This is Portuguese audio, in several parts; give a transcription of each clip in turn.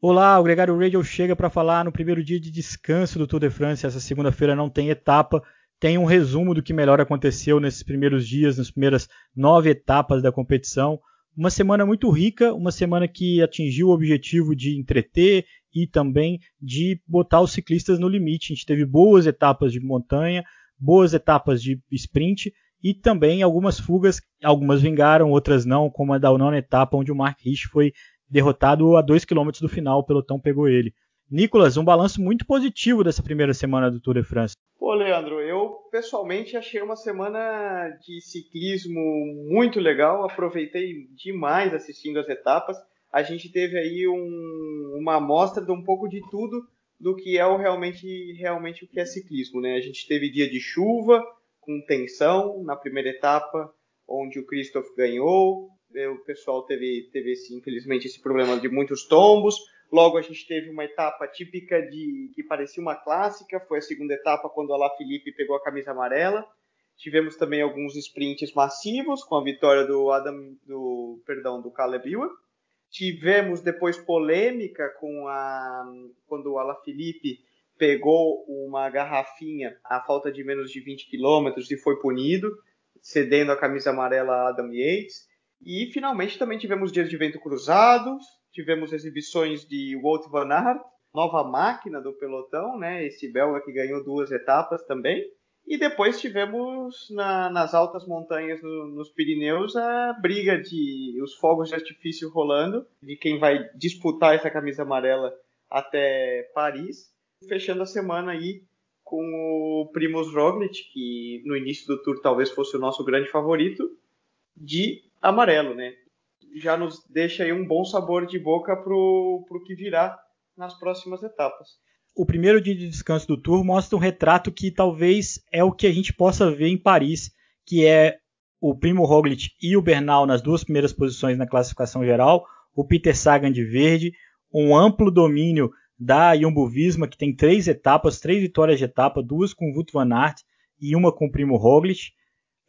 Olá, o Gregário Radio chega para falar no primeiro dia de descanso do Tour de France. Essa segunda-feira não tem etapa, tem um resumo do que melhor aconteceu nesses primeiros dias, nas primeiras nove etapas da competição. Uma semana muito rica, uma semana que atingiu o objetivo de entreter e também de botar os ciclistas no limite. A gente teve boas etapas de montanha, boas etapas de sprint e também algumas fugas, algumas vingaram, outras não, como a da nona etapa, onde o Mark Rich foi derrotado a 2 km do final, o pelotão pegou ele. Nicolas, um balanço muito positivo dessa primeira semana do Tour de France. Pô, Leandro, eu pessoalmente achei uma semana de ciclismo muito legal, aproveitei demais assistindo as etapas. A gente teve aí um, uma amostra de um pouco de tudo do que é o realmente, realmente o que é ciclismo, né? A gente teve dia de chuva, com tensão na primeira etapa, onde o Christoph ganhou, o pessoal teve, teve infelizmente esse problema de muitos tombos. Logo a gente teve uma etapa típica de que parecia uma clássica, foi a segunda etapa quando a La Felipe pegou a camisa amarela. Tivemos também alguns sprints massivos com a vitória do Adam do perdão do Caleb Ewan. Tivemos depois polêmica com a quando a La Felipe pegou uma garrafinha a falta de menos de 20 quilômetros e foi punido, cedendo a camisa amarela a Adam Yates. E finalmente também tivemos dias de vento cruzados, tivemos exibições de Wout van Aert, nova máquina do pelotão, né? Esse belga que ganhou duas etapas também. E depois tivemos na, nas altas montanhas no, nos Pirineus a briga de os fogos de artifício rolando, de quem vai disputar essa camisa amarela até Paris, fechando a semana aí com o Primoz Roglic, que no início do tour talvez fosse o nosso grande favorito, de amarelo, né? Já nos deixa aí um bom sabor de boca pro, pro que virá nas próximas etapas. O primeiro dia de descanso do Tour mostra um retrato que talvez é o que a gente possa ver em Paris, que é o Primo Roglic e o Bernal nas duas primeiras posições na classificação geral, o Peter Sagan de verde, um amplo domínio da Jumbo-Visma, que tem três etapas, três vitórias de etapa, duas com o Wout van Aert e uma com o Primo Roglic.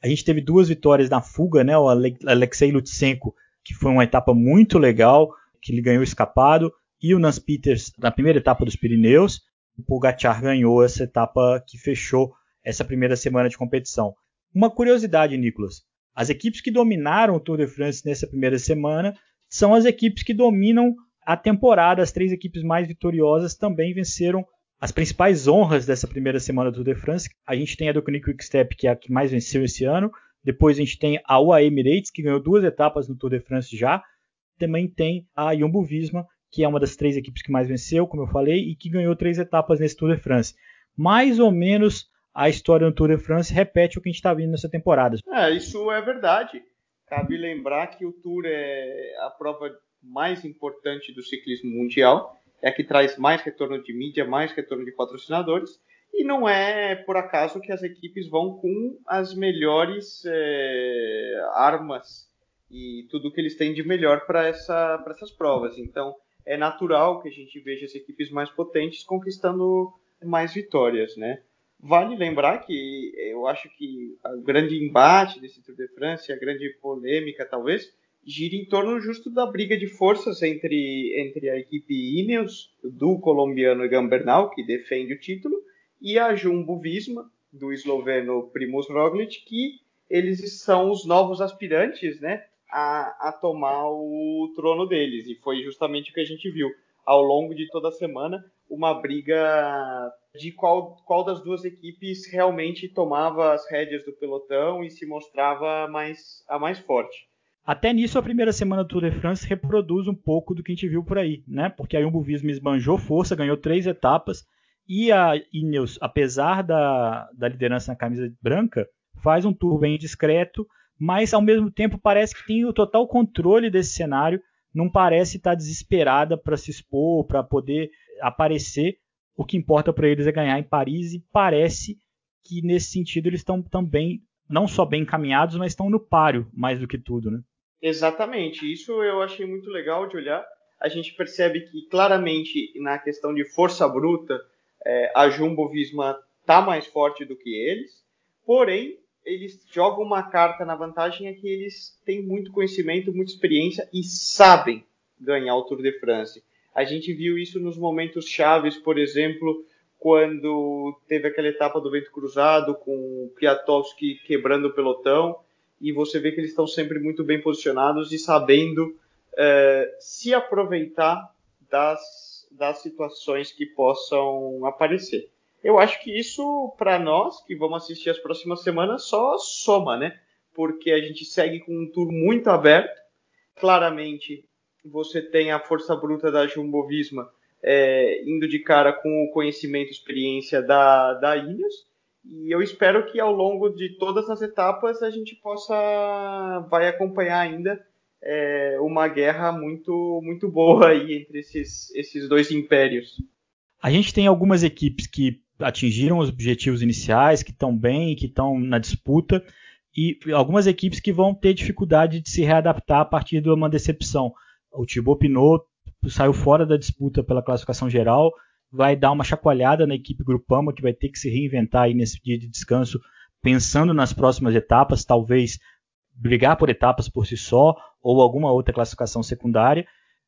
A gente teve duas vitórias na fuga, né? O Alexei Lutsenko, que foi uma etapa muito legal, que ele ganhou escapado, e o Nance Peters na primeira etapa dos Pirineus. O Pogacar ganhou essa etapa que fechou essa primeira semana de competição. Uma curiosidade, Nicolas: as equipes que dominaram o Tour de France nessa primeira semana são as equipes que dominam a temporada. As três equipes mais vitoriosas também venceram as principais honras dessa primeira semana do Tour de France, a gente tem a do Quick Step, que é a que mais venceu esse ano. Depois a gente tem a UAE Emirates, que ganhou duas etapas no Tour de France já. Também tem a Jumbo Visma, que é uma das três equipes que mais venceu, como eu falei, e que ganhou três etapas nesse Tour de France. Mais ou menos a história do Tour de France repete o que a gente está vendo nessa temporada. É, isso é verdade. Cabe lembrar que o Tour é a prova mais importante do ciclismo mundial é a que traz mais retorno de mídia, mais retorno de patrocinadores. E não é por acaso que as equipes vão com as melhores é, armas e tudo que eles têm de melhor para essa, essas provas. Então é natural que a gente veja as equipes mais potentes conquistando mais vitórias, né? Vale lembrar que eu acho que o grande embate desse Tour de France, a grande polêmica talvez, gira em torno justo da briga de forças entre, entre a equipe Ineos, do colombiano Egan Bernal, que defende o título, e a Jumbo Visma, do esloveno Primoz Roglic, que eles são os novos aspirantes né, a, a tomar o trono deles. E foi justamente o que a gente viu ao longo de toda a semana, uma briga de qual, qual das duas equipes realmente tomava as rédeas do pelotão e se mostrava mais, a mais forte. Até nisso, a primeira semana do Tour de France reproduz um pouco do que a gente viu por aí, né? Porque a Jumbo Visma esbanjou força, ganhou três etapas, e a Ineos, apesar da, da liderança na camisa branca, faz um tour bem discreto, mas ao mesmo tempo parece que tem o total controle desse cenário, não parece estar desesperada para se expor, para poder aparecer. O que importa para eles é ganhar em Paris e parece que nesse sentido eles estão também não só bem encaminhados, mas estão no páreo mais do que tudo, né? Exatamente, isso eu achei muito legal de olhar. A gente percebe que claramente na questão de força bruta, é, a Jumbo Visma está mais forte do que eles, porém eles jogam uma carta na vantagem é que eles têm muito conhecimento, muita experiência e sabem ganhar o Tour de France. A gente viu isso nos momentos chaves, por exemplo, quando teve aquela etapa do vento cruzado com o Kwiatkowski quebrando o pelotão e você vê que eles estão sempre muito bem posicionados e sabendo é, se aproveitar das, das situações que possam aparecer. Eu acho que isso, para nós que vamos assistir as próximas semanas, só soma, né? Porque a gente segue com um tour muito aberto. Claramente, você tem a força bruta da Jumbo Visma é, indo de cara com o conhecimento e experiência da, da Ineos. E eu espero que ao longo de todas as etapas a gente possa vai acompanhar ainda é, uma guerra muito muito boa aí entre esses, esses dois impérios. A gente tem algumas equipes que atingiram os objetivos iniciais, que estão bem, que estão na disputa, e algumas equipes que vão ter dificuldade de se readaptar a partir de uma decepção. O Thibaut Pinot saiu fora da disputa pela classificação geral, vai dar uma chacoalhada na equipe Grupama, que vai ter que se reinventar aí nesse dia de descanso, pensando nas próximas etapas, talvez brigar por etapas por si só, ou alguma outra classificação secundária.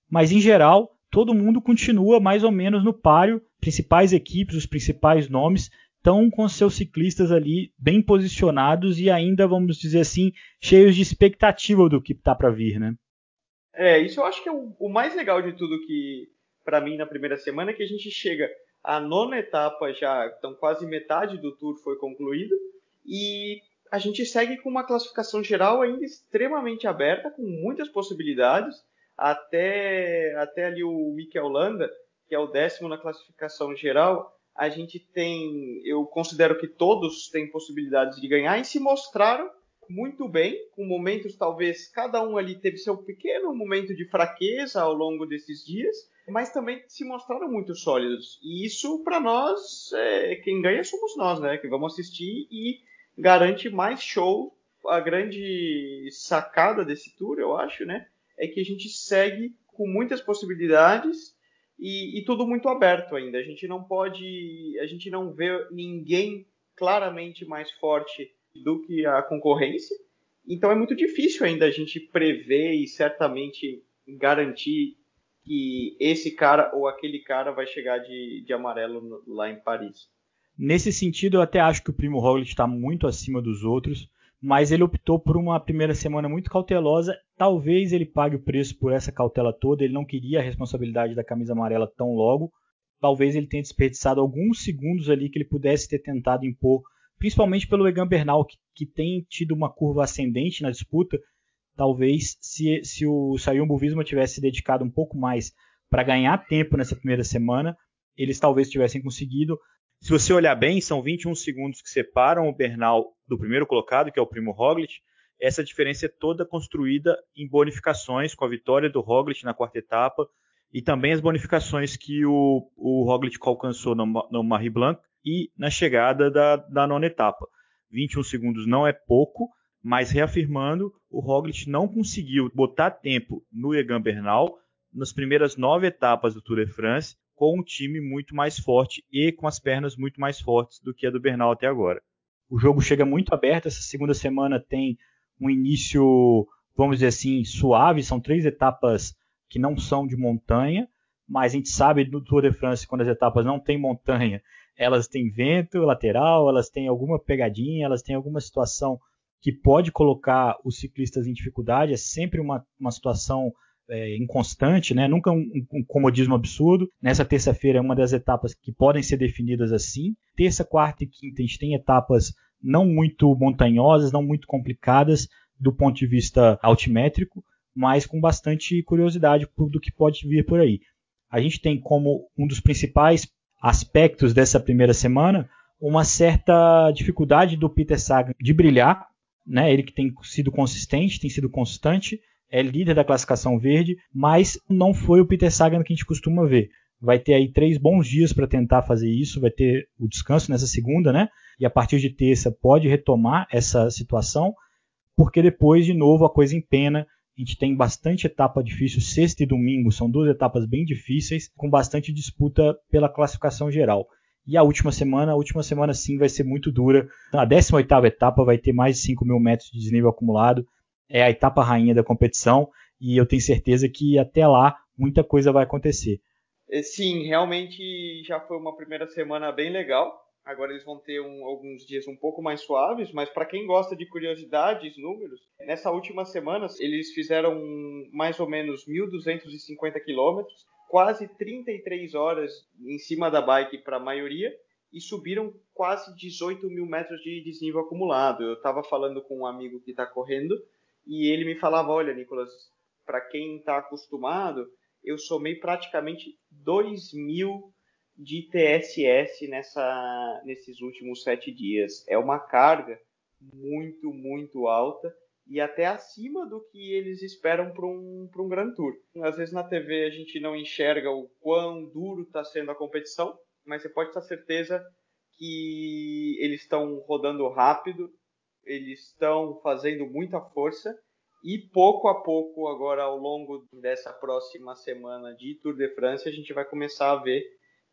Mas, em geral, todo mundo continua mais ou menos no páreo, principais equipes, os principais nomes, estão com seus ciclistas ali bem posicionados e ainda, vamos dizer assim, cheios de expectativa do que está para vir, né? É, isso eu acho que é o, o mais legal de tudo que, para mim, na primeira semana, que a gente chega à nona etapa já, então quase metade do tour foi concluído, e a gente segue com uma classificação geral ainda extremamente aberta, com muitas possibilidades, até, até ali o Mikel Landa, que é o décimo na classificação geral, a gente tem, eu considero que todos têm possibilidades de ganhar e se mostraram muito bem, com momentos talvez cada um ali teve seu pequeno momento de fraqueza ao longo desses dias, mas também se mostraram muito sólidos. E isso para nós, é, quem ganha somos nós, né? Que vamos assistir e garante mais show. A grande sacada desse tour, eu acho, né? É que a gente segue com muitas possibilidades e, e tudo muito aberto ainda. A gente não pode, a gente não vê ninguém claramente mais forte do que a concorrência. Então é muito difícil ainda a gente prever e certamente garantir que esse cara ou aquele cara vai chegar de, de amarelo lá em Paris. Nesse sentido, eu até acho que o Primo Roglic está muito acima dos outros, mas ele optou por uma primeira semana muito cautelosa. Talvez ele pague o preço por essa cautela toda. Ele não queria a responsabilidade da camisa amarela tão logo. Talvez ele tenha desperdiçado alguns segundos ali que ele pudesse ter tentado impor principalmente pelo Egan Bernal, que, que tem tido uma curva ascendente na disputa. Talvez se, se o Sayumbo Visma tivesse se dedicado um pouco mais para ganhar tempo nessa primeira semana, eles talvez tivessem conseguido. Se você olhar bem, são 21 segundos que separam o Bernal do primeiro colocado, que é o Primo Roglic. Essa diferença é toda construída em bonificações, com a vitória do Roglic na quarta etapa, e também as bonificações que o, o Roglic alcançou no, no Marie Blanc, e na chegada da, da nona etapa. 21 segundos não é pouco, mas reafirmando, o Roglic não conseguiu botar tempo no Egan Bernal nas primeiras nove etapas do Tour de France com um time muito mais forte e com as pernas muito mais fortes do que a do Bernal até agora. O jogo chega muito aberto, essa segunda semana tem um início, vamos dizer assim, suave, são três etapas que não são de montanha, mas a gente sabe no Tour de France, quando as etapas não têm montanha, elas têm vento lateral, elas têm alguma pegadinha, elas têm alguma situação que pode colocar os ciclistas em dificuldade, é sempre uma, uma situação é, inconstante, né? nunca um, um, comodismo absurdo. Nessa terça-feira é uma das etapas que podem ser definidas assim. Terça, quarta e quinta a gente tem etapas não muito montanhosas, não muito complicadas do ponto de vista altimétrico, mas com bastante curiosidade do que pode vir por aí. A gente tem como um dos principais aspectos dessa primeira semana uma certa dificuldade do Peter Sagan de brilhar, né? Ele que tem sido consistente, tem sido constante, é líder da classificação verde, mas não foi o Peter Sagan que a gente costuma ver. Vai ter aí três bons dias para tentar fazer isso, vai ter o descanso nessa segunda, né? E a partir de terça pode retomar essa situação, porque depois de novo a coisa empena a gente tem bastante etapa difícil, sexta e domingo são duas etapas bem difíceis, com bastante disputa pela classificação geral. E a última semana, a última semana sim vai ser muito dura. A 18ª etapa vai ter mais de 5 mil metros de desnível acumulado. É a etapa rainha da competição e eu tenho certeza que até lá muita coisa vai acontecer. Sim, realmente já foi uma primeira semana bem legal. Agora eles vão ter um, alguns dias um pouco mais suaves, mas para quem gosta de curiosidades, números, nessa última semana eles fizeram mais ou menos 1.250 quilômetros, quase 33 horas em cima da bike para a maioria e subiram quase 18 mil metros de desnível acumulado. Eu estava falando com um amigo que está correndo e ele me falava: Olha, Nicolas, para quem está acostumado, eu somei praticamente 2 mil de TSS nessa, nesses últimos sete dias. É uma carga muito, muito alta e até acima do que eles esperam para um, um Grand Tour. Às vezes na TV a gente não enxerga o quão duro está sendo a competição, mas você pode ter certeza que eles estão rodando rápido, eles estão fazendo muita força e pouco a pouco, agora ao longo dessa próxima semana de Tour de France, a gente vai começar a ver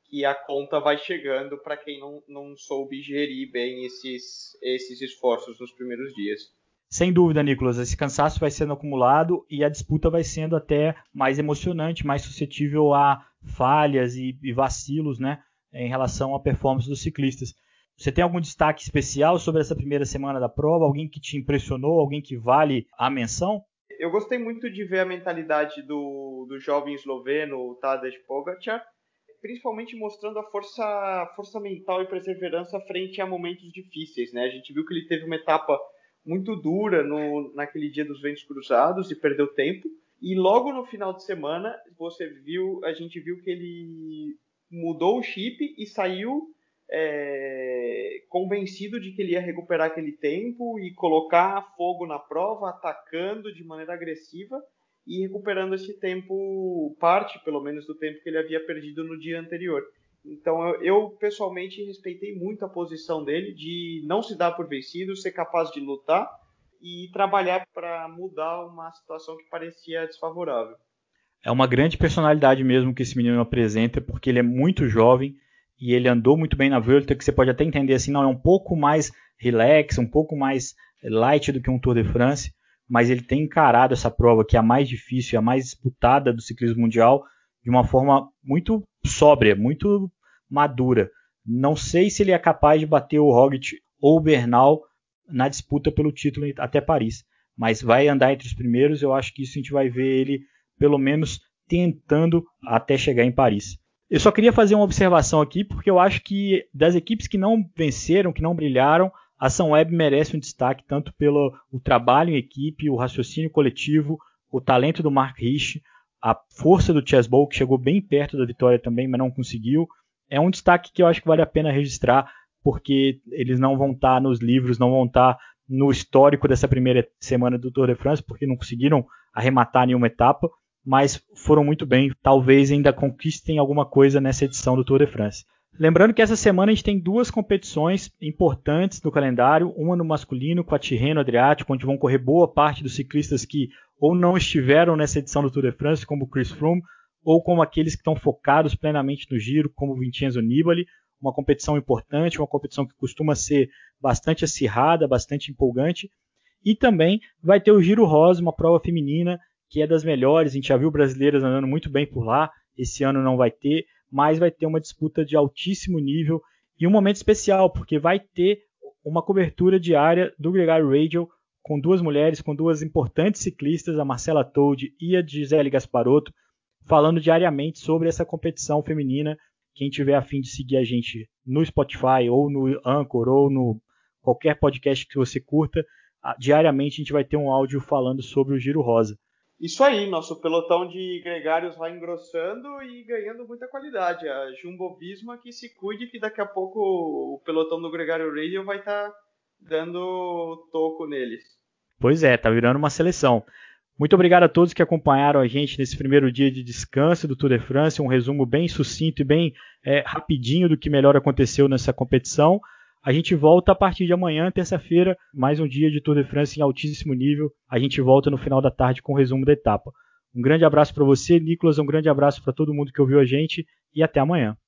que a conta vai chegando para quem não, não soube gerir bem esses, esses esforços nos primeiros dias. Sem dúvida, Nicolas, esse cansaço vai sendo acumulado e a disputa vai sendo até mais emocionante, mais suscetível a falhas e, e vacilos, né, em relação à performance dos ciclistas. Você tem algum destaque especial sobre essa primeira semana da prova? Alguém que te impressionou? Alguém que vale a menção? Eu gostei muito de ver a mentalidade do, do jovem esloveno Tadej Pogacar principalmente mostrando a força, força mental e perseverança frente a momentos difíceis, né? A gente viu que ele teve uma etapa muito dura no, naquele dia dos ventos cruzados e perdeu tempo. E logo no final de semana, você viu, a gente viu que ele mudou o chip e saiu é, convencido de que ele ia recuperar aquele tempo e colocar fogo na prova, atacando de maneira agressiva e recuperando esse tempo, parte pelo menos do tempo que ele havia perdido no dia anterior. Então eu, eu, pessoalmente respeitei muito a posição dele de não se dar por vencido, ser capaz de lutar e trabalhar para mudar uma situação que parecia desfavorável. É uma grande personalidade mesmo que esse menino apresenta, porque ele é muito jovem e ele andou muito bem na Vuelta, que você pode até entender assim, não é um pouco mais relax, um pouco mais light do que um Tour de France, mas ele tem encarado essa prova que é a mais difícil, e a mais disputada do ciclismo mundial, de uma forma muito sóbria, muito madura. Não sei se ele é capaz de bater o Roglic ou o Bernal na disputa pelo título até Paris, mas vai andar entre os primeiros. Eu acho que isso a gente vai ver ele pelo menos tentando até chegar em Paris. Eu só queria fazer uma observação aqui, porque eu acho que das equipes que não venceram, que não brilharam, ação web merece um destaque tanto pelo o trabalho em equipe, o raciocínio coletivo, o talento do Mark Rich, a força do Chesbowl, que chegou bem perto da vitória também, mas não conseguiu. É um destaque que eu acho que vale a pena registrar, porque eles não vão estar nos livros, não vão estar no histórico dessa primeira semana do Tour de France, porque não conseguiram arrematar nenhuma etapa, mas foram muito bem. Talvez ainda conquistem alguma coisa nessa edição do Tour de France. Lembrando que essa semana a gente tem duas competições importantes no calendário, uma no masculino com a Tirreno Adriático, onde vão correr boa parte dos ciclistas que ou não estiveram nessa edição do Tour de France, como o Chris Froome, ou como aqueles que estão focados plenamente no giro, como o Vincenzo Nibali, uma competição importante, uma competição que costuma ser bastante acirrada, bastante empolgante. E também vai ter o Giro Rosa, uma prova feminina que é das melhores, a gente já viu brasileiras andando muito bem por lá, esse ano não vai ter mas vai ter uma disputa de altíssimo nível e um momento especial, porque vai ter uma cobertura diária do Gregário Radio com duas mulheres, com duas importantes ciclistas, a Marcela Told e a Gisele Gasparotto, falando diariamente sobre essa competição feminina. Quem tiver a fim de seguir a gente no Spotify ou no Anchor ou no qualquer podcast que você curta, diariamente a gente vai ter um áudio falando sobre o Giro Rosa. Isso aí, nosso pelotão de gregários vai engrossando e ganhando muita qualidade. A Jumbo Visma que se cuide que daqui a pouco o pelotão do Gregário Radio vai estar tá dando toco neles. Pois é, tá virando uma seleção. Muito obrigado a todos que acompanharam a gente nesse primeiro dia de descanso do Tour de France, um resumo bem sucinto e bem é, rapidinho do que melhor aconteceu nessa competição. A gente volta a partir de amanhã, terça-feira, mais um dia de Tour de France em altíssimo nível. A gente volta no final da tarde com o resumo da etapa. Um grande abraço para você, Nicolas, um grande abraço para todo mundo que ouviu a gente e até amanhã.